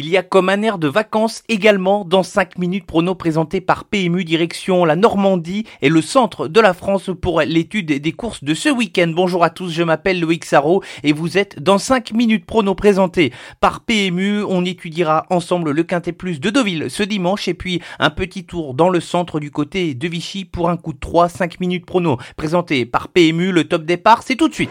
Il y a comme un air de vacances également dans 5 minutes prono présenté par PMU direction la Normandie et le centre de la France pour l'étude des courses de ce week-end. Bonjour à tous, je m'appelle Loïc Sarro et vous êtes dans 5 minutes prono présenté par PMU. On étudiera ensemble le Quintet Plus de Deauville ce dimanche et puis un petit tour dans le centre du côté de Vichy pour un coup de 3, 5 minutes prono présenté par PMU. Le top départ, c'est tout de suite.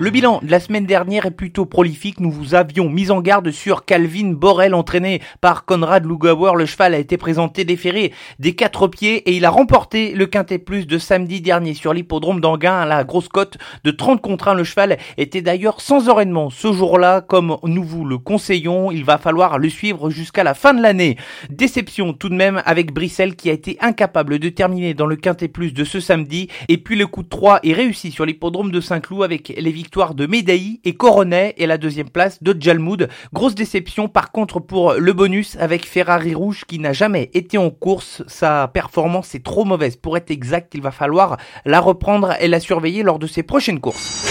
Le bilan de la semaine dernière est plutôt prolifique. Nous vous avions mis en garde sur Calvin Borel, entraîné par Conrad Lugauer. Le cheval a été présenté déféré des quatre pieds et il a remporté le Quintet Plus de samedi dernier sur l'hippodrome d'Anguin à la grosse cote de 30 contre 1. Le cheval était d'ailleurs sans enraînement ce jour-là, comme nous vous le conseillons. Il va falloir le suivre jusqu'à la fin de l'année. Déception tout de même avec Brissel qui a été incapable de terminer dans le Quintet Plus de ce samedi. Et puis le coup de 3 est réussi sur l'hippodrome de Saint-Cloud avec les victoire de Medaï et Coronet et la deuxième place de Jalmoud. Grosse déception par contre pour le bonus avec Ferrari Rouge qui n'a jamais été en course. Sa performance est trop mauvaise. Pour être exact, il va falloir la reprendre et la surveiller lors de ses prochaines courses.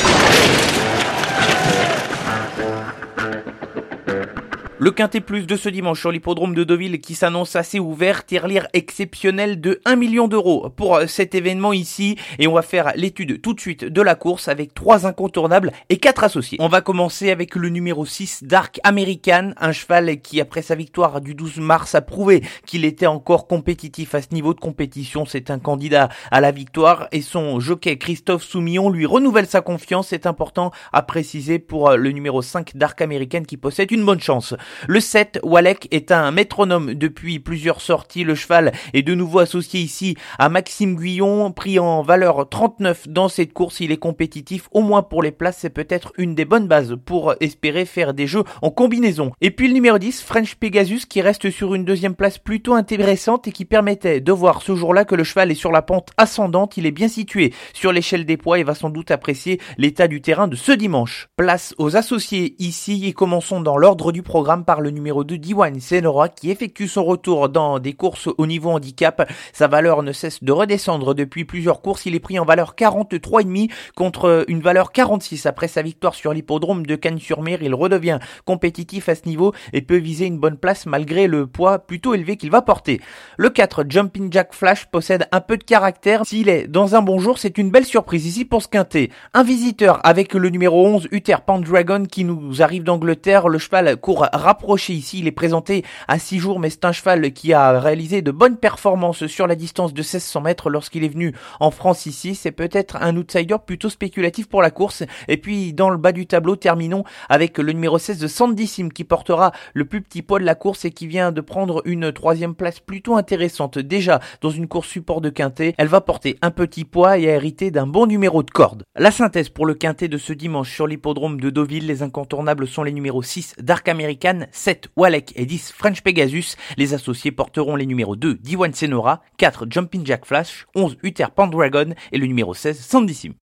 Le quintet plus de ce dimanche sur l'hippodrome de Deauville qui s'annonce assez ouvert, tirelire exceptionnel de 1 million d'euros pour cet événement ici et on va faire l'étude tout de suite de la course avec trois incontournables et quatre associés. On va commencer avec le numéro 6 Dark American, un cheval qui après sa victoire du 12 mars a prouvé qu'il était encore compétitif à ce niveau de compétition. C'est un candidat à la victoire et son jockey Christophe Soumillon lui renouvelle sa confiance. C'est important à préciser pour le numéro 5 Dark American qui possède une bonne chance. Le 7, Walek, est un métronome depuis plusieurs sorties. Le cheval est de nouveau associé ici à Maxime Guillon, pris en valeur 39 dans cette course. Il est compétitif, au moins pour les places. C'est peut-être une des bonnes bases pour espérer faire des jeux en combinaison. Et puis le numéro 10, French Pegasus, qui reste sur une deuxième place plutôt intéressante et qui permettait de voir ce jour-là que le cheval est sur la pente ascendante. Il est bien situé sur l'échelle des poids et va sans doute apprécier l'état du terrain de ce dimanche. Place aux associés ici et commençons dans l'ordre du programme par le numéro 2 Diwan Senora qui effectue son retour dans des courses au niveau handicap. Sa valeur ne cesse de redescendre depuis plusieurs courses. Il est pris en valeur 43,5 contre une valeur 46 après sa victoire sur l'hippodrome de Cannes-sur-Mer. Il redevient compétitif à ce niveau et peut viser une bonne place malgré le poids plutôt élevé qu'il va porter. Le 4 Jumping Jack Flash possède un peu de caractère. S'il est dans un bon jour, c'est une belle surprise ici pour ce quintet. Un visiteur avec le numéro 11 Uther Pandragon qui nous arrive d'Angleterre. Le cheval court rapproché ici. Il est présenté à 6 jours, mais c'est un cheval qui a réalisé de bonnes performances sur la distance de 1600 mètres lorsqu'il est venu en France ici. C'est peut-être un outsider plutôt spéculatif pour la course. Et puis, dans le bas du tableau, terminons avec le numéro 16 de Sandissime qui portera le plus petit poids de la course et qui vient de prendre une troisième place plutôt intéressante. Déjà, dans une course support de quintet, elle va porter un petit poids et a hérité d'un bon numéro de corde. La synthèse pour le quintet de ce dimanche sur l'hippodrome de Deauville, les incontournables sont les numéros 6 Dark American, 7 Walek et 10 French Pegasus. Les associés porteront les numéros 2 Diwan Senora, 4 Jumping Jack Flash, 11 Uther Pandragon et le numéro 16 Sandissime.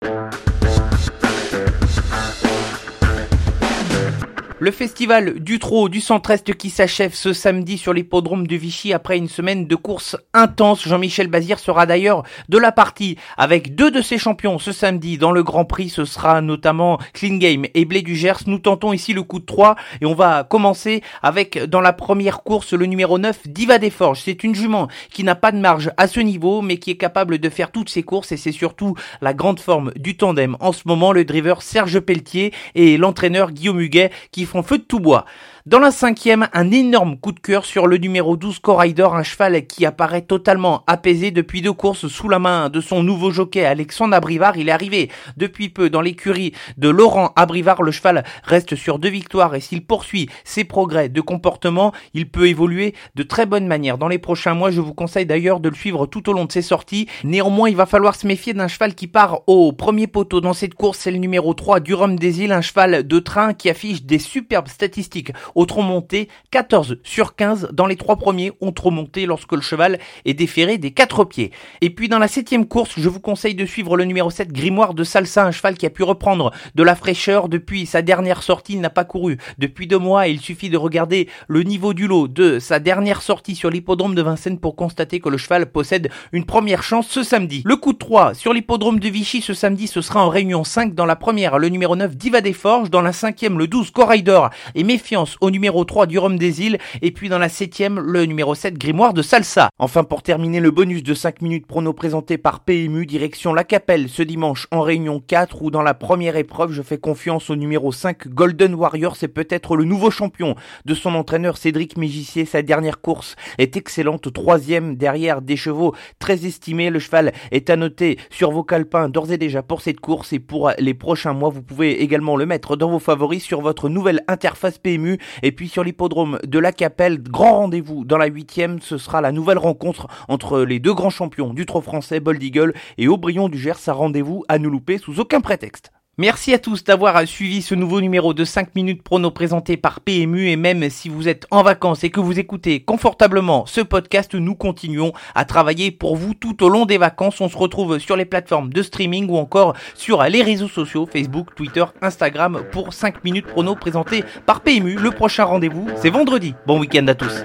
Le festival du trot du centre-est qui s'achève ce samedi sur l'hippodrome de Vichy après une semaine de course intense. Jean-Michel Bazir sera d'ailleurs de la partie avec deux de ses champions ce samedi dans le Grand Prix. Ce sera notamment Clean Game et Blé du Gers. Nous tentons ici le coup de 3 et on va commencer avec dans la première course le numéro 9 Diva des Forges. C'est une jument qui n'a pas de marge à ce niveau mais qui est capable de faire toutes ses courses et c'est surtout la grande forme du tandem. En ce moment, le driver Serge Pelletier et l'entraîneur Guillaume Huguet qui font feu de tout bois. Dans la cinquième, un énorme coup de cœur sur le numéro 12 Corrider, un cheval qui apparaît totalement apaisé depuis deux courses sous la main de son nouveau jockey Alexandre Abrivard. Il est arrivé depuis peu dans l'écurie de Laurent Abrivard. Le cheval reste sur deux victoires et s'il poursuit ses progrès de comportement, il peut évoluer de très bonne manière. Dans les prochains mois, je vous conseille d'ailleurs de le suivre tout au long de ses sorties. Néanmoins, il va falloir se méfier d'un cheval qui part au premier poteau dans cette course. C'est le numéro 3 Durham des Îles, un cheval de train qui affiche des superbes statistiques autre monté 14 sur 15 dans les trois premiers ont trop monté lorsque le cheval est déféré des quatre pieds. Et puis dans la septième course, je vous conseille de suivre le numéro 7 Grimoire de Salsa, un cheval qui a pu reprendre de la fraîcheur depuis sa dernière sortie, il n'a pas couru depuis deux mois. Et il suffit de regarder le niveau du lot de sa dernière sortie sur l'hippodrome de Vincennes pour constater que le cheval possède une première chance ce samedi. Le coup de 3 sur l'hippodrome de Vichy ce samedi, ce sera en réunion 5 dans la première, le numéro 9 Diva des Forges, dans la cinquième le 12 Corail d'Or. Et Méfiance au numéro 3 du Rhum des Îles et puis dans la septième le numéro 7 Grimoire de Salsa. Enfin pour terminer le bonus de 5 minutes prono présenté par PMU direction La Capelle ce dimanche en réunion 4 où dans la première épreuve je fais confiance au numéro 5 Golden Warrior, c'est peut-être le nouveau champion de son entraîneur Cédric Mégissier. Sa dernière course est excellente, troisième derrière des chevaux très estimés. Le cheval est noter sur vos calepins d'ores et déjà pour cette course et pour les prochains mois. Vous pouvez également le mettre dans vos favoris sur votre nouvelle interface PMU et puis sur l'hippodrome de la Capelle. Grand rendez-vous dans la huitième, ce sera la nouvelle rencontre entre les deux grands champions du trot français, Bold Eagle et Aubryon du Gers. Un rendez-vous à nous louper sous aucun prétexte. Merci à tous d'avoir suivi ce nouveau numéro de 5 minutes prono présenté par PMU et même si vous êtes en vacances et que vous écoutez confortablement ce podcast, nous continuons à travailler pour vous tout au long des vacances. On se retrouve sur les plateformes de streaming ou encore sur les réseaux sociaux Facebook, Twitter, Instagram pour 5 minutes prono présenté par PMU. Le prochain rendez-vous, c'est vendredi. Bon week-end à tous.